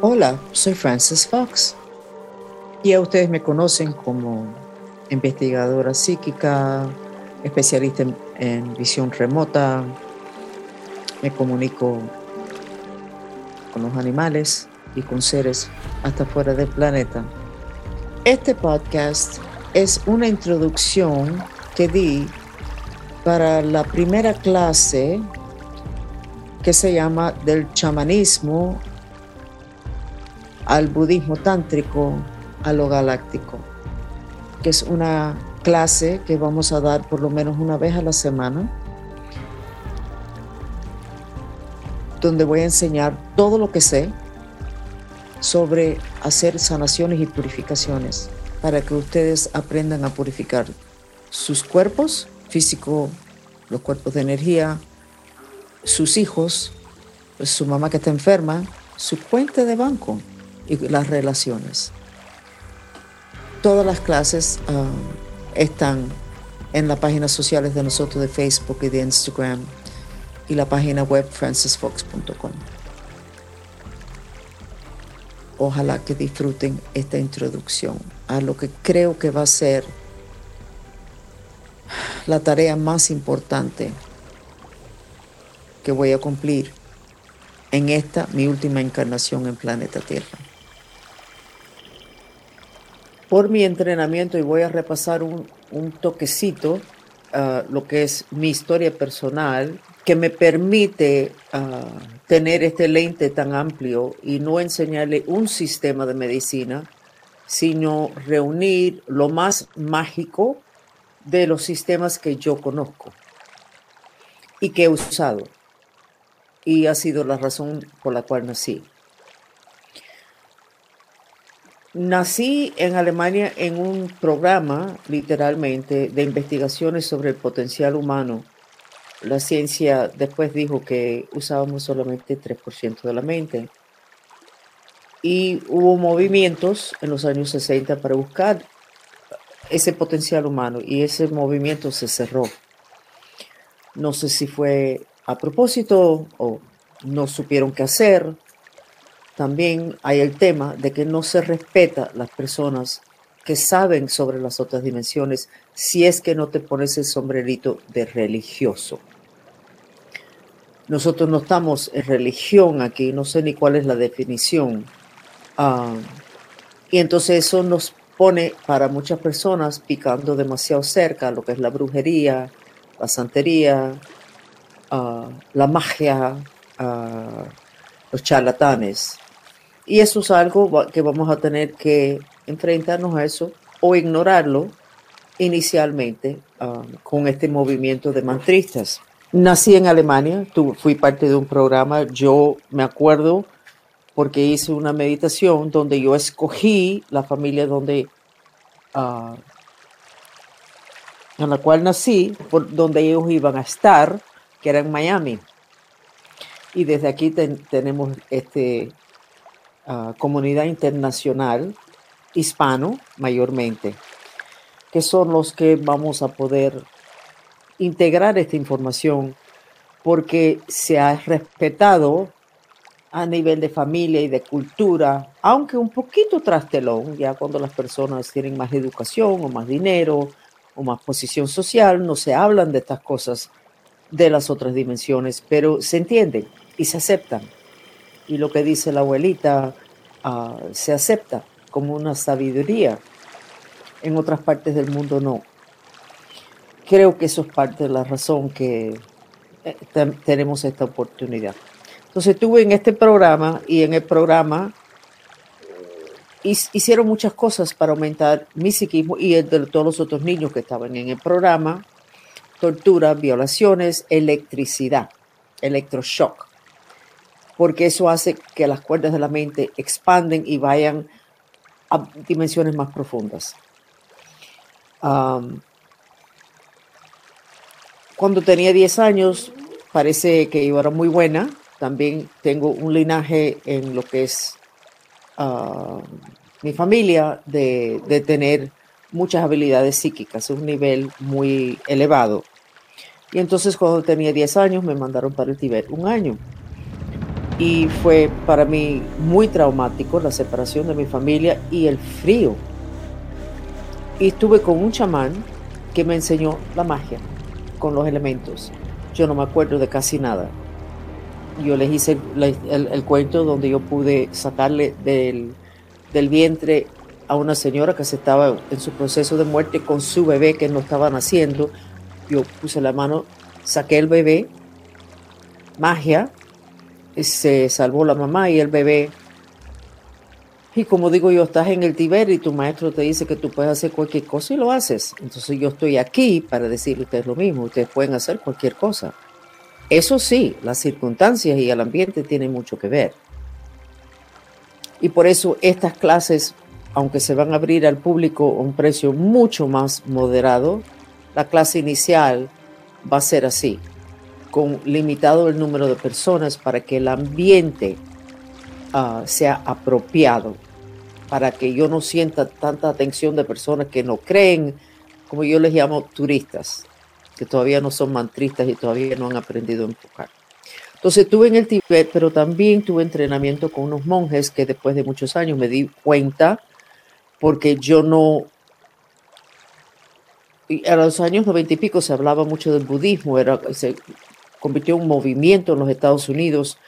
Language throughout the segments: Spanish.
Hola, soy Frances Fox. Y a ustedes me conocen como investigadora psíquica, especialista en, en visión remota. Me comunico con los animales y con seres hasta fuera del planeta. Este podcast es una introducción que di para la primera clase que se llama del chamanismo al budismo tántrico a lo galáctico, que es una clase que vamos a dar por lo menos una vez a la semana, donde voy a enseñar todo lo que sé sobre hacer sanaciones y purificaciones para que ustedes aprendan a purificar sus cuerpos físico, los cuerpos de energía, sus hijos, su mamá que está enferma, su cuenta de banco y las relaciones. Todas las clases uh, están en las páginas sociales de nosotros de Facebook y de Instagram y la página web francisfox.com. Ojalá que disfruten esta introducción a lo que creo que va a ser la tarea más importante que voy a cumplir en esta mi última encarnación en planeta Tierra. Por mi entrenamiento, y voy a repasar un, toquecito, uh, lo que es mi historia personal, que me permite uh, tener este lente tan amplio y no enseñarle un sistema de medicina, sino reunir lo más mágico de los sistemas que yo conozco y que he usado. Y ha sido la razón por la cual nací. Nací en Alemania en un programa, literalmente, de investigaciones sobre el potencial humano. La ciencia después dijo que usábamos solamente 3% de la mente. Y hubo movimientos en los años 60 para buscar ese potencial humano y ese movimiento se cerró. No sé si fue a propósito o no supieron qué hacer. También hay el tema de que no se respeta las personas que saben sobre las otras dimensiones si es que no te pones el sombrerito de religioso. Nosotros no estamos en religión aquí, no sé ni cuál es la definición. Ah, y entonces eso nos pone para muchas personas picando demasiado cerca lo que es la brujería, la santería, uh, la magia, uh, los charlatanes. Y eso es algo que vamos a tener que enfrentarnos a eso o ignorarlo inicialmente uh, con este movimiento de mantristas. Nací en Alemania, fui parte de un programa, yo me acuerdo porque hice una meditación donde yo escogí la familia donde, uh, en la cual nací, donde ellos iban a estar, que era en Miami. Y desde aquí tenemos este, uh, comunidad internacional, hispano mayormente, que son los que vamos a poder integrar esta información porque se ha respetado a nivel de familia y de cultura, aunque un poquito trastelón, ya cuando las personas tienen más educación o más dinero o más posición social, no se hablan de estas cosas de las otras dimensiones, pero se entienden y se aceptan. Y lo que dice la abuelita uh, se acepta como una sabiduría. En otras partes del mundo no. Creo que eso es parte de la razón que eh, tenemos esta oportunidad. Entonces estuve en este programa y en el programa hicieron muchas cosas para aumentar mi psiquismo y el de todos los otros niños que estaban en el programa. Tortura, violaciones, electricidad, electroshock. Porque eso hace que las cuerdas de la mente expanden y vayan a dimensiones más profundas. cuando tenía 10 años, parece que yo era muy buena, también tengo un linaje en lo que es ah, mi familia de, tener muchas habilidades psíquicas, un nivel muy elevado. Y entonces cuando tenía 10 años me mandaron para el Tíbet, un año. Y fue para mí muy traumático la separación de mi familia y el frío. Y estuve con un chamán que me enseñó la magia con los elementos. Yo no me acuerdo de casi nada. Yo les hice el, cuento donde yo pude sacarle del, del vientre a una señora que se estaba en su proceso de muerte con su bebé que no estaba naciendo. Yo puse la mano, saqué el bebé, magia, se salvó la mamá y el bebé. Y como digo yo, estás en el Tiber y tu maestro te dice que tú puedes hacer cualquier cosa y lo haces. Entonces yo estoy aquí para decirle a ustedes lo mismo, ustedes pueden hacer cualquier cosa. Eso sí, las circunstancias y el ambiente tienen mucho que ver. Y por eso estas clases aunque se van a abrir al público a un precio mucho más moderado, la clase inicial va a ser así, con limitado el número de personas para que el ambiente ah, sea apropiado, para que yo no sienta tanta atención de personas que no creen, como yo les llamo turistas, que todavía no son mantristas y todavía no han aprendido a enfocar. Entonces estuve en el Tibet, pero también tuve entrenamiento con unos monjes que después de muchos años me di cuenta porque yo no... A los años noventa y pico se hablaba mucho del budismo, era, se convirtió en un movimiento en los Estados Unidos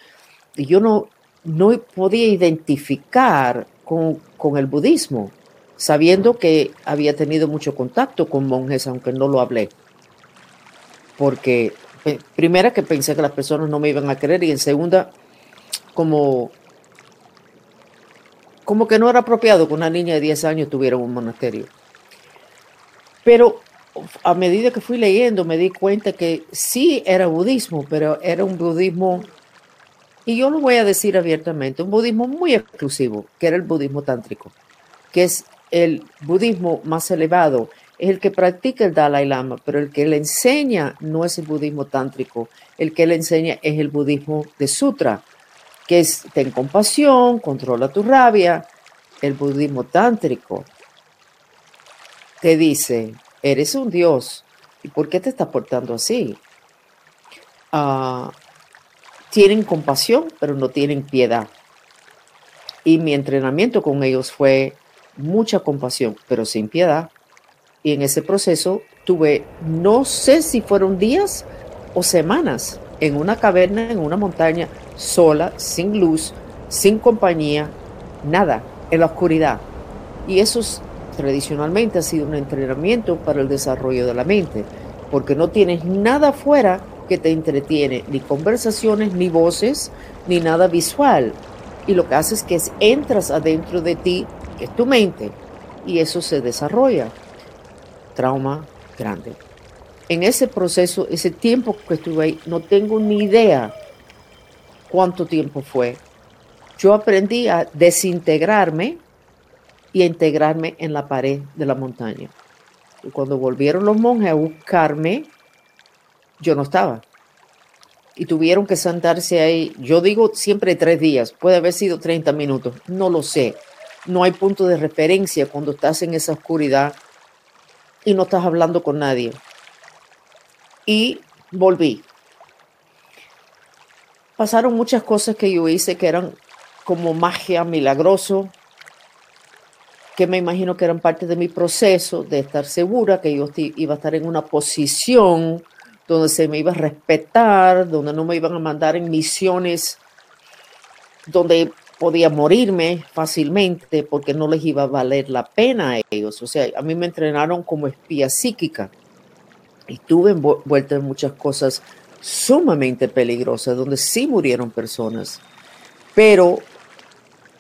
y yo no, no podía identificar con, con el budismo, sabiendo que había tenido mucho contacto con monjes, aunque no lo hablé. Porque, primera, que pensé que las personas no me iban a creer, y en segunda, como como que no era apropiado que una niña de 10 años tuviera un monasterio. Pero a medida que fui leyendo me di cuenta que sí era budismo, pero era un budismo, y yo lo voy a decir abiertamente, un budismo muy exclusivo, que era el budismo tántrico, que es el budismo más elevado, es el que practica el Dalai Lama, pero el que le enseña no es el budismo tántrico, el que le enseña es el budismo de sutra, que es ten compasión, controla tu rabia. El budismo tántrico te dice, eres un dios, ¿y por qué te estás portando así? Ah, tienen compasión, pero no tienen piedad. Y mi entrenamiento con ellos fue mucha compasión, pero sin piedad. Y en ese proceso tuve, no sé si fueron días o semanas, en una caverna, en una montaña, sola, sin luz, sin compañía, nada, en la oscuridad. Y eso tradicionalmente ha sido un entrenamiento para el desarrollo de la mente, porque no tienes nada afuera que te entretiene, ni conversaciones, ni voces, ni nada visual. Y lo que haces es que entras adentro de ti, que es tu mente, y eso se desarrolla. Trauma grande. En ese proceso, ese tiempo que estuve ahí, no tengo ni idea cuánto tiempo fue. Yo aprendí a desintegrarme y a integrarme en la pared de la montaña. Y cuando volvieron los monjes a buscarme, yo no estaba. Y tuvieron que sentarse ahí, yo digo siempre tres días, puede haber sido 30 minutos, no lo sé. No hay punto de referencia cuando estás en esa oscuridad y no estás hablando con nadie. Y volví pasaron muchas cosas que yo hice que eran como magia milagroso, que me imagino que eran parte de mi proceso de estar segura que yo iba a estar en una posición donde se me iba a respetar, donde no me iban a mandar en misiones donde podía morirme fácilmente porque no les iba a valer la pena a ellos. O sea, a mí me entrenaron como espía psíquica y tuve envuelta en muchas cosas sumamente peligrosa, donde sí murieron personas, pero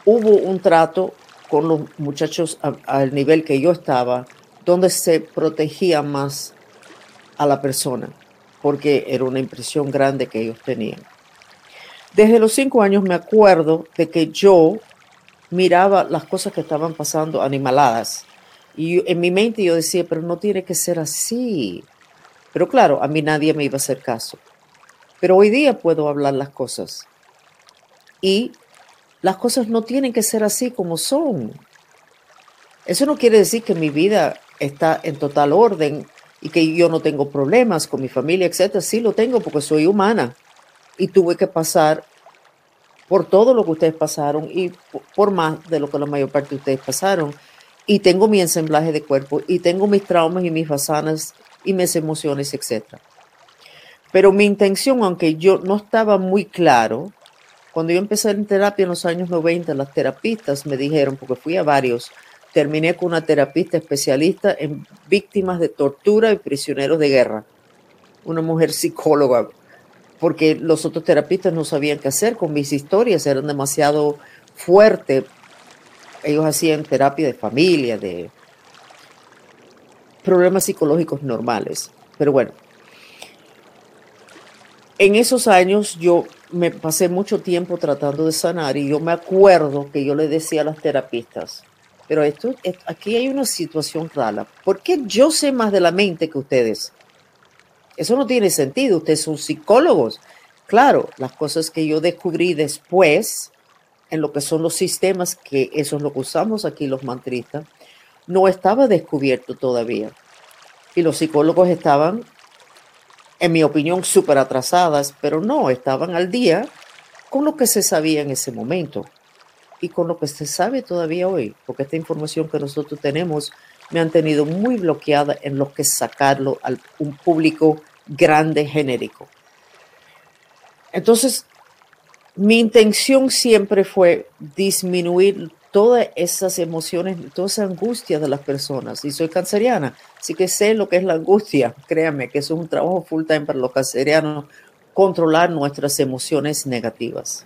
hubo un trato con los muchachos al nivel que yo estaba, donde se protegía más a la persona, porque era una impresión grande que ellos tenían. Desde los cinco años me acuerdo de que yo miraba las cosas que estaban pasando animaladas. Y en mi mente yo decía, pero no tiene que ser así. Pero claro, a mí nadie me iba a hacer caso. Pero hoy día puedo hablar las cosas. Y las cosas no tienen que ser así como son. Eso no quiere decir que mi vida está en total orden y que yo no tengo problemas con mi familia, etcétera. Sí lo tengo porque soy humana y tuve que pasar por todo lo que ustedes pasaron y por más de lo que la mayor parte de ustedes pasaron. Y tengo mi ensamblaje de cuerpo y tengo mis traumas y mis fasanas y mis emociones, etcétera. Pero mi intención, aunque yo no estaba muy claro, cuando yo empecé en terapia en los años 90, las terapistas me dijeron, porque fui a varios, terminé con una terapista especialista en víctimas de tortura y prisioneros de guerra, una mujer psicóloga, porque los otros terapistas no sabían qué hacer con mis historias, eran demasiado fuertes. Ellos hacían terapia de familia, de problemas psicológicos normales. Pero bueno, en esos años yo me pasé mucho tiempo tratando de sanar y yo me acuerdo que yo le decía a las terapistas, pero esto, aquí hay una situación rara. ¿Por qué yo sé más de la mente que ustedes? Eso no tiene sentido. Ustedes son psicólogos. Claro, las cosas que yo descubrí después en lo que son los sistemas, que eso es lo que usamos aquí los mantristas, no estaba descubierto todavía. Y los psicólogos estaban en mi opinión, súper atrasadas, pero no, estaban al día con lo que se sabía en ese momento y con lo que se sabe todavía hoy, porque esta información que nosotros tenemos me han tenido muy bloqueada en lo que sacarlo a un público grande genérico. Entonces, mi intención siempre fue disminuir todas esas emociones, toda esa angustia de las personas. Y soy canceriana, así que sé lo que es la angustia. Créanme que es un trabajo full time para los cancerianos, controlar nuestras emociones negativas.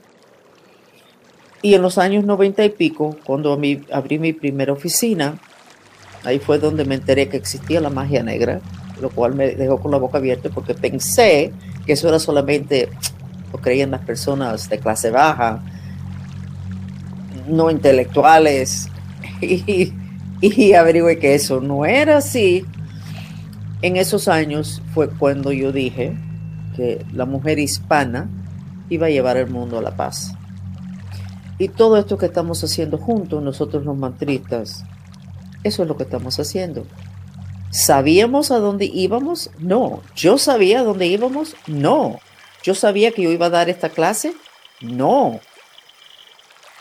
Y en los años 90 y pico, cuando abrí mi primera oficina, ahí fue donde me enteré que existía la magia negra, lo cual me dejó con la boca abierta porque pensé que eso era solamente, lo creían las personas de clase baja, no intelectuales y, y averigüe que eso no era así. En esos años fue cuando yo dije que la mujer hispana iba a llevar el mundo a la paz. Y todo esto que estamos haciendo juntos, nosotros los mantristas, eso es lo que estamos haciendo. ¿Sabíamos a dónde íbamos? No. ¿Yo sabía a dónde íbamos? No. ¿Yo sabía que yo iba a dar esta clase? No.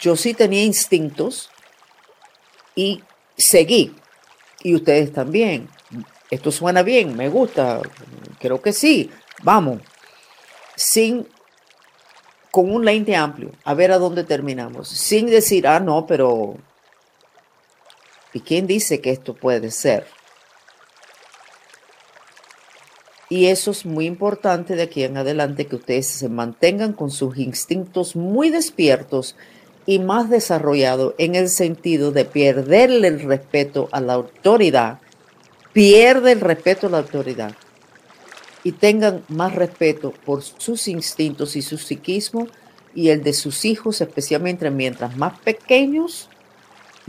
Yo sí tenía instintos y seguí. Y ustedes también. Esto suena bien, me gusta, creo que sí. Vamos. Sin con un lente amplio, a ver a dónde terminamos. Sin decir, ah, no, pero ¿y quién dice que esto puede ser? Y eso es muy importante de aquí en adelante, que ustedes se mantengan con sus instintos muy despiertos y más desarrollado en el sentido de perderle el respeto a la autoridad, pierde el respeto a la autoridad y tengan más respeto por sus instintos y su psiquismo y el de sus hijos, especialmente mientras más pequeños,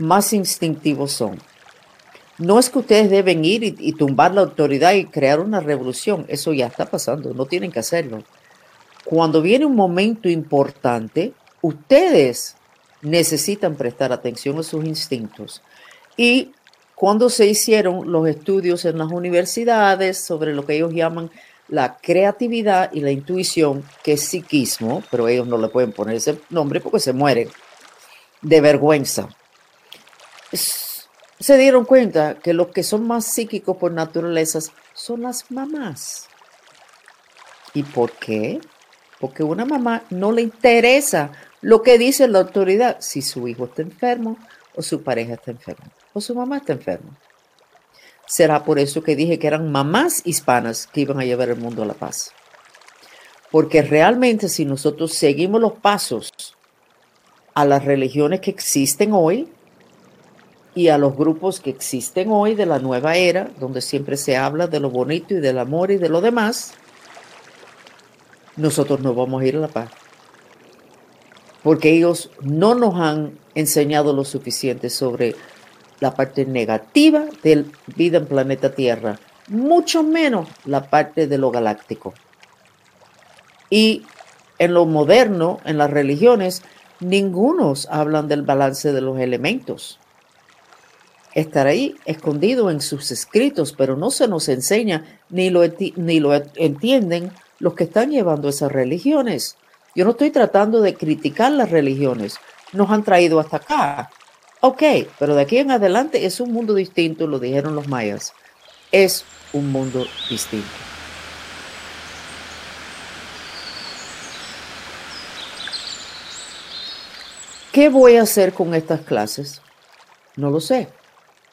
más instintivos son. No es que ustedes deben ir y, tumbar la autoridad y crear una revolución, eso ya está pasando, no tienen que hacerlo. Cuando viene un momento importante, ustedes necesitan prestar atención a sus instintos. Y cuando se hicieron los estudios en las universidades sobre lo que ellos llaman la creatividad y la intuición, que es psiquismo, pero ellos no le pueden poner ese nombre porque se mueren de vergüenza. Se dieron cuenta que los que son más psíquicos por naturaleza son las mamás. ¿Y por qué? Porque una mamá no le interesa lo que dice la autoridad, si su hijo está enfermo o su pareja está enferma o su mamá está enferma. Será por eso que dije que eran mamás hispanas que iban a llevar el mundo a la paz. Porque realmente si nosotros seguimos los pasos a las religiones que existen hoy y a los grupos que existen hoy de la nueva era, donde siempre se habla de lo bonito y del amor y de lo demás, nosotros no vamos a ir a la paz porque ellos no nos han enseñado lo suficiente sobre la parte negativa de vida en planeta Tierra, mucho menos la parte de lo galáctico. Y en lo moderno, en las religiones, ningunos hablan del balance de los elementos. Estar ahí escondido en sus escritos, pero no se nos enseña ni lo, ni lo entienden los que están llevando esas religiones. Yo no estoy tratando de criticar las religiones, nos han traído hasta acá. Ok, pero de aquí en adelante es un mundo distinto, lo dijeron los mayas. Es un mundo distinto. ¿Qué voy a hacer con estas clases? No lo sé.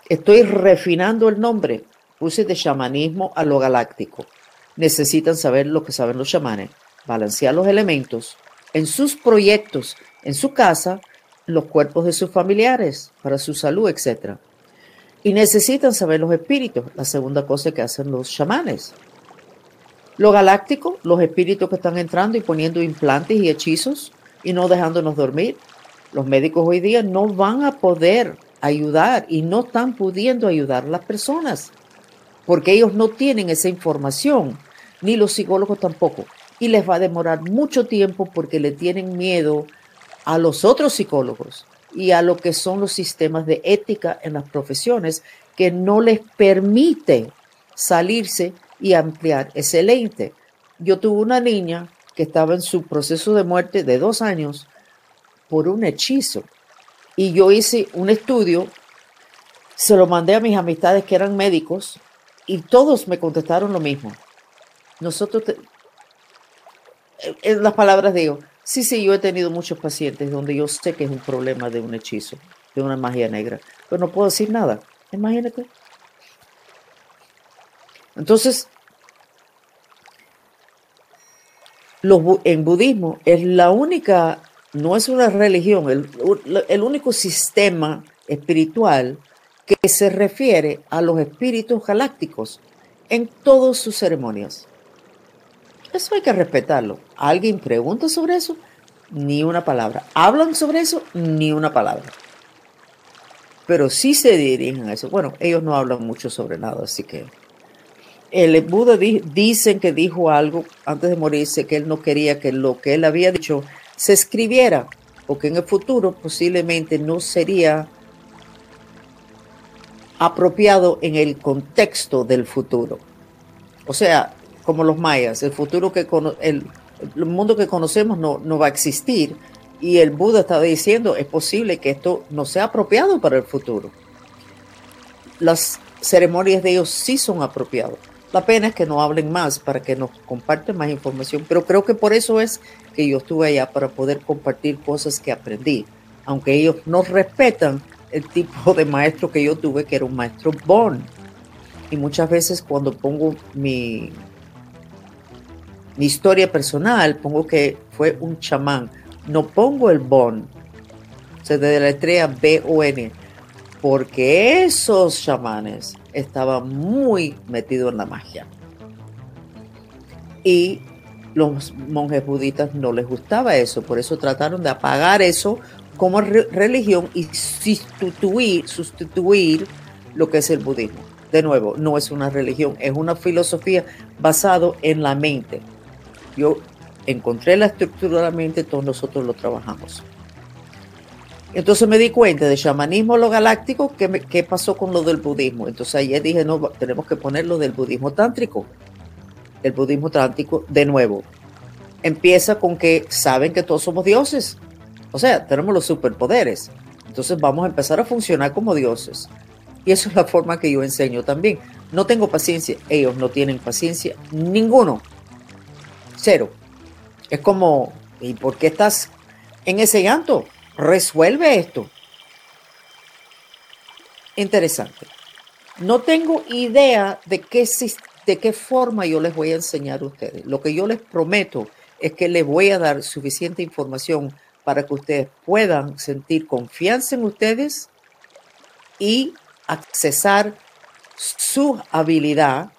Estoy refinando el nombre. Puse de chamanismo a lo galáctico. Necesitan saber lo que saben los chamanes, balancear los elementos en sus proyectos, en su casa, los cuerpos de sus familiares, para su salud, etc. Y necesitan saber los espíritus, la segunda cosa que hacen los chamanes. Lo galáctico, los espíritus que están entrando y poniendo implantes y hechizos y no dejándonos dormir, los médicos hoy día no van a poder ayudar y no están pudiendo ayudar a las personas porque ellos no tienen esa información, ni los psicólogos tampoco. Y les va a demorar mucho tiempo porque le tienen miedo a los otros psicólogos y a lo que son los sistemas de ética en las profesiones que no les permite salirse y ampliar ese lente. Yo tuve una niña que estaba en su proceso de muerte de dos años por un hechizo. Y yo hice un estudio, se lo mandé a mis amistades que eran médicos y todos me contestaron lo mismo. Nosotros, en las palabras digo, sí, sí, yo he tenido muchos pacientes donde yo sé que es un problema de un hechizo, de una magia negra, pero no puedo decir nada. Imagínate. Entonces, en budismo es la única no es una religión, el, único sistema espiritual que se refiere a los espíritus galácticos en todas sus ceremonias. Eso hay que respetarlo. ¿Alguien pregunta sobre eso? Ni una palabra. ¿Hablan sobre eso? Ni una palabra. Pero sí se dirigen a eso. Bueno, ellos no hablan mucho sobre nada, así que... El Buda dicen que dijo algo antes de morirse, que él no quería que lo que él había dicho se escribiera, porque en el futuro posiblemente no sería apropiado en el contexto del futuro. O sea, como los mayas, el futuro que el, el mundo que conocemos no, no va a existir y el Buda estaba diciendo es posible que esto no sea apropiado para el futuro. Las ceremonias de ellos sí son apropiadas. La pena es que no hablen más para que nos comparten más información, pero creo que por eso es que yo estuve allá para poder compartir cosas que aprendí, aunque ellos no respetan el tipo de maestro que yo tuve, que era un maestro Bon. Y muchas veces cuando pongo mi, historia personal, pongo que fue un chamán. No pongo el Bon, se deletrea B-O-N, porque esos chamanes estaba muy metido en la magia. Y los monjes budistas no les gustaba eso, por eso trataron de apagar eso como religión y sustituir, sustituir lo que es el budismo. De nuevo, no es una religión, es una filosofía basada en la mente. Yo encontré la estructura de la mente, todos nosotros lo trabajamos. Entonces me di cuenta de chamanismo lo galáctico, ¿qué, qué pasó con lo del budismo? Entonces ayer dije, no, tenemos que poner lo del budismo tántrico. El budismo tántrico, de nuevo, empieza con que saben que todos somos dioses. O sea, tenemos los superpoderes. Entonces vamos a empezar a funcionar como dioses. Y eso es la forma que yo enseño también. No tengo paciencia, ellos no tienen paciencia, ninguno. Cero. Es como, ¿y por qué estás en ese llanto? Resuelve esto. Interesante. No tengo idea de qué, de qué forma yo les voy a enseñar a ustedes. Lo que yo les prometo es que les voy a dar suficiente información para que ustedes puedan sentir confianza en ustedes y accesar su habilidad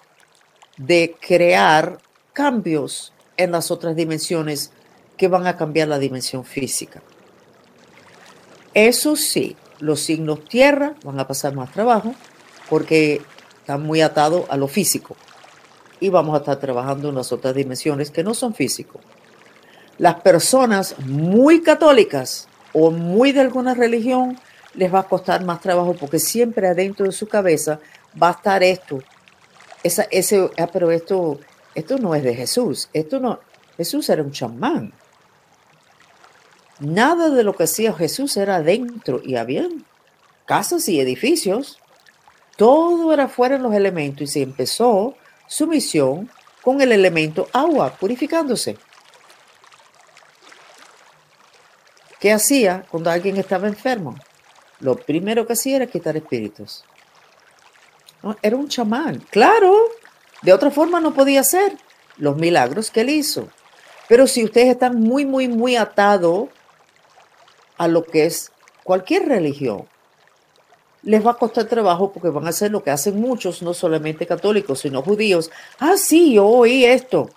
de crear cambios en las otras dimensiones que van a cambiar la dimensión física. Eso sí, los signos tierra van a pasar más trabajo porque están muy atados a lo físico y vamos a estar trabajando en las otras dimensiones que no son físicos. Las personas muy católicas o muy de alguna religión les va a costar más trabajo porque siempre adentro de su cabeza va a estar esto. Esa, ese, ah, pero esto, esto no es de Jesús. Esto no, Jesús era un chamán. Nada de lo que hacía Jesús era adentro y había casas y edificios. Todo era fuera de los elementos y se empezó su misión con el elemento agua, purificándose. ¿Qué hacía cuando alguien estaba enfermo? Lo primero que hacía era quitar espíritus. Era un chamán, claro. De otra forma no podía hacer los milagros que él hizo. Pero si ustedes están muy, muy, muy atados a lo que es cualquier religión, les va a costar trabajo porque van a hacer lo que hacen muchos, no solamente católicos, sino judíos. Ah, sí, yo oí esto.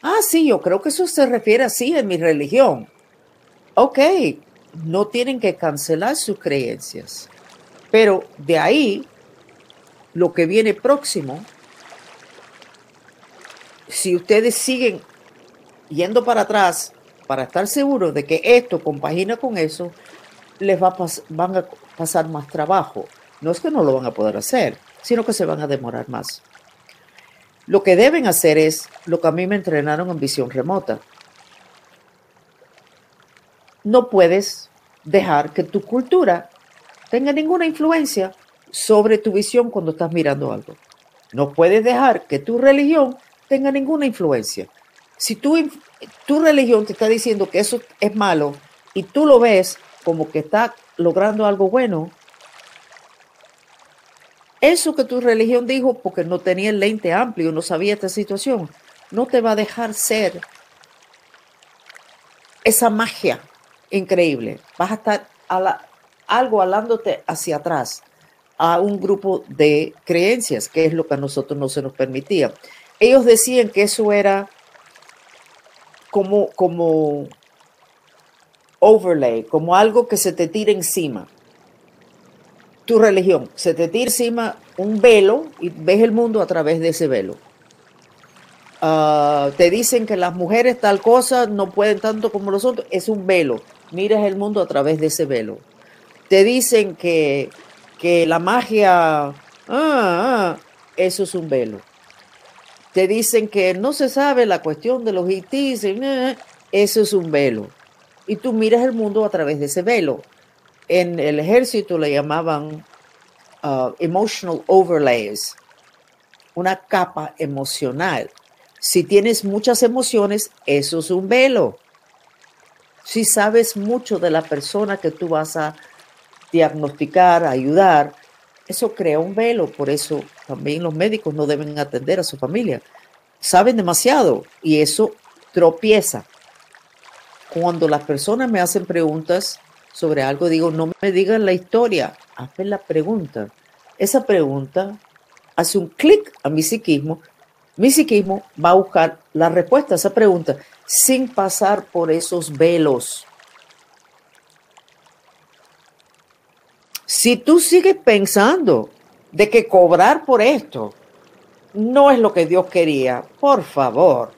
Ah, sí, yo creo que eso se refiere así en mi religión. Ok, no tienen que cancelar sus creencias. Pero de ahí, lo que viene próximo, si ustedes siguen yendo para atrás para estar seguros de que esto compagina con eso, les va van a pasar más trabajo. No es que no lo van a poder hacer, sino que se van a demorar más. Lo que deben hacer es lo que a mí me entrenaron en visión remota. No puedes dejar que tu cultura tenga ninguna influencia sobre tu visión cuando estás mirando algo. No puedes dejar que tu religión tenga ninguna influencia. Si tu, religión te está diciendo que eso es malo y tú lo ves como que está logrando algo bueno, eso que tu religión dijo porque no tenía el lente amplio, no sabía esta situación, no te va a dejar ser esa magia increíble. Vas a estar algo alándote hacia atrás a un grupo de creencias, que es lo que a nosotros no se nos permitía. Ellos decían que eso era como, como overlay, como algo que se te tira encima. Tu religión, se te tira encima un velo y ves el mundo a través de ese velo. Ah, te dicen que las mujeres tal cosa no pueden tanto como los otros, es un velo miras el mundo a través de ese velo. Te dicen que, que la magia, ah, ah, eso es un velo. Te dicen que no se sabe la cuestión de los ITs, eso es un velo. Y tú miras el mundo a través de ese velo. En el ejército le llamaban uh, emotional overlays, una capa emocional. Si tienes muchas emociones, eso es un velo si sabes mucho de la persona que tú vas a diagnosticar, ayudar, eso crea un velo. Por eso también los médicos no deben atender a su familia. Saben demasiado y eso tropieza. Cuando las personas me hacen preguntas sobre algo, digo, no me digan la historia, hazme la pregunta. Esa pregunta hace un clic a mi psiquismo. Mi psiquismo va a buscar la respuesta a esa pregunta sin pasar por esos velos. Si tú sigues pensando de que cobrar por esto no es lo que Dios quería, por favor,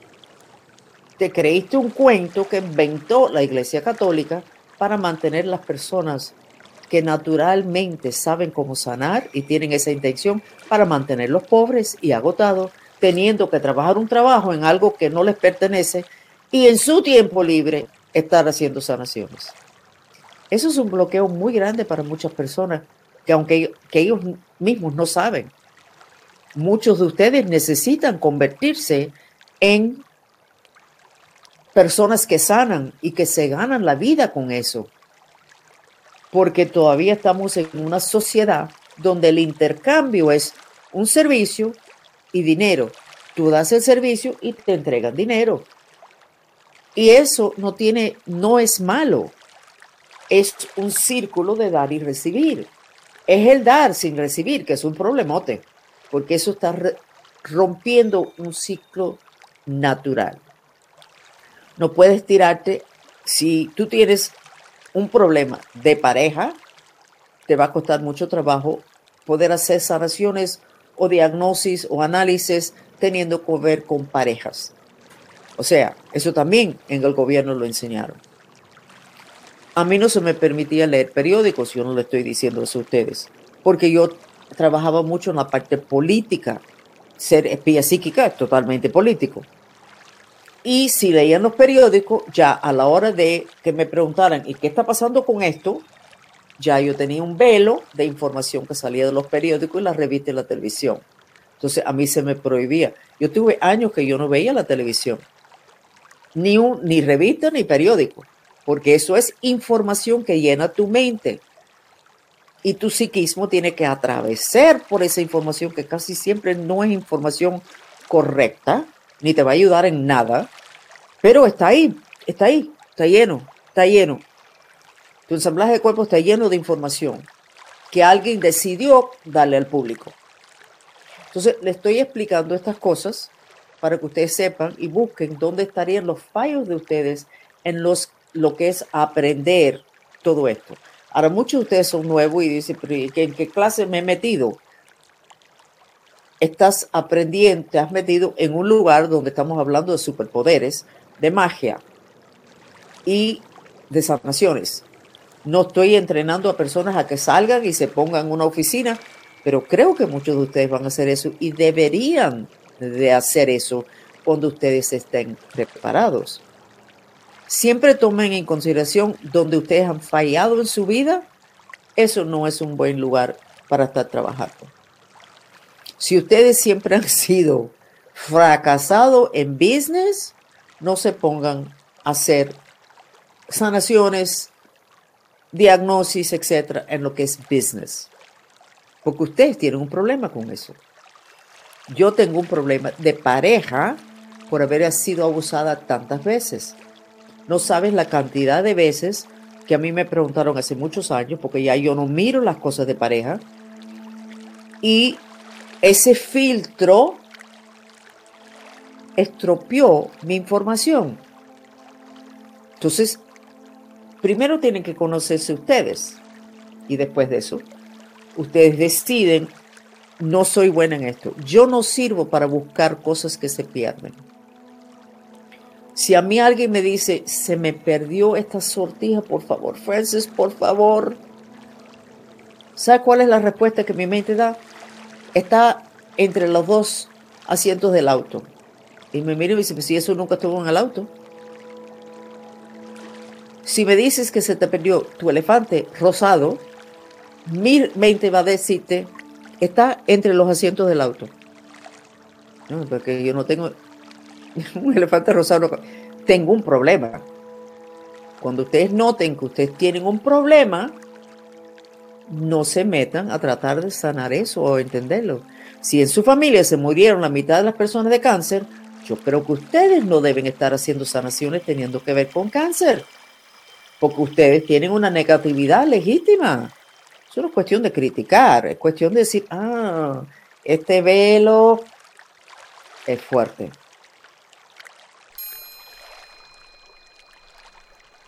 te creíste un cuento que inventó la Iglesia Católica para mantener las personas que naturalmente saben cómo sanar y tienen esa intención para mantenerlos pobres y agotados, teniendo que trabajar un trabajo en algo que no les pertenece y en su tiempo libre estar haciendo sanaciones. Eso es un bloqueo muy grande para muchas personas que aunque que ellos mismos no saben, muchos de ustedes necesitan convertirse en personas que sanan y que se ganan la vida con eso. Porque todavía estamos en una sociedad donde el intercambio es un servicio y dinero. Tú das el servicio y te entregan dinero. Y eso no tiene, no es malo. Es un círculo de dar y recibir. Es el dar sin recibir, que es un problemote, porque eso está rompiendo un ciclo natural. No puedes tirarte, si tú tienes un problema de pareja, te va a costar mucho trabajo poder hacer sanaciones o diagnosis o análisis teniendo que ver con parejas. O sea, eso también en el gobierno lo enseñaron. A mí no se me permitía leer periódicos, yo no le estoy diciendo eso a ustedes, porque yo trabajaba mucho en la parte política. Ser espía psíquica es totalmente político. Y si leían los periódicos, ya a la hora de que me preguntaran, ¿y qué está pasando con esto? Ya yo tenía un velo de información que salía de los periódicos y las revistas y la televisión. Entonces a mí se me prohibía. Yo tuve años que yo no veía la televisión, ni, un, ni revista ni periódico, porque eso es información que llena tu mente. Y tu psiquismo tiene que atravesar por esa información que casi siempre no es información correcta, ni te va a ayudar en nada, pero está ahí, está ahí, está lleno, está lleno. Tu ensamblaje de cuerpo está lleno de información que alguien decidió darle al público. Entonces, le estoy explicando estas cosas para que ustedes sepan y busquen dónde estarían los fallos de ustedes en los, lo que es aprender todo esto. Ahora, muchos de ustedes son nuevos y dicen, ¿en qué clase me he metido? Estás aprendiendo, te has metido en un lugar donde estamos hablando de superpoderes, de magia y de sanaciones. No estoy entrenando a personas a que salgan y se pongan en una oficina pero creo que muchos de ustedes van a hacer eso y deberían de hacer eso cuando ustedes estén preparados. Siempre tomen en consideración donde ustedes han fallado en su vida. Eso no es un buen lugar para estar trabajando. Si ustedes siempre han sido fracasados en business, no se pongan a hacer sanaciones, diagnosis, etcétera, en lo que es business porque ustedes tienen un problema con eso. Yo tengo un problema de pareja por haber sido abusada tantas veces. No sabes la cantidad de veces que a mí me preguntaron hace muchos años, porque ya yo no miro las cosas de pareja. Y ese filtro estropeó mi información. Entonces, primero tienen que conocerse ustedes y después de eso ustedes deciden, no soy buena en esto. Yo no sirvo para buscar cosas que se pierden. Si a mí alguien me dice, se me perdió esta sortija, por favor, Francis, por favor. ¿Sabe cuál es la respuesta que mi mente da? Está entre los dos asientos del auto. Y me mira y me dice, pues si eso nunca estuvo en el auto. Si me dices que se te perdió tu elefante rosado, mi mente va a decirte, está entre los asientos del auto. Porque yo no tengo un elefante rosado, tengo un problema. Cuando ustedes noten que ustedes tienen un problema, no se metan a tratar de sanar eso o entenderlo. Si en su familia se murieron la mitad de las personas de cáncer, yo creo que ustedes no deben estar haciendo sanaciones teniendo que ver con cáncer, porque ustedes tienen una negatividad legítima. Eso no es cuestión de criticar, es cuestión de decir, ah, este velo es fuerte.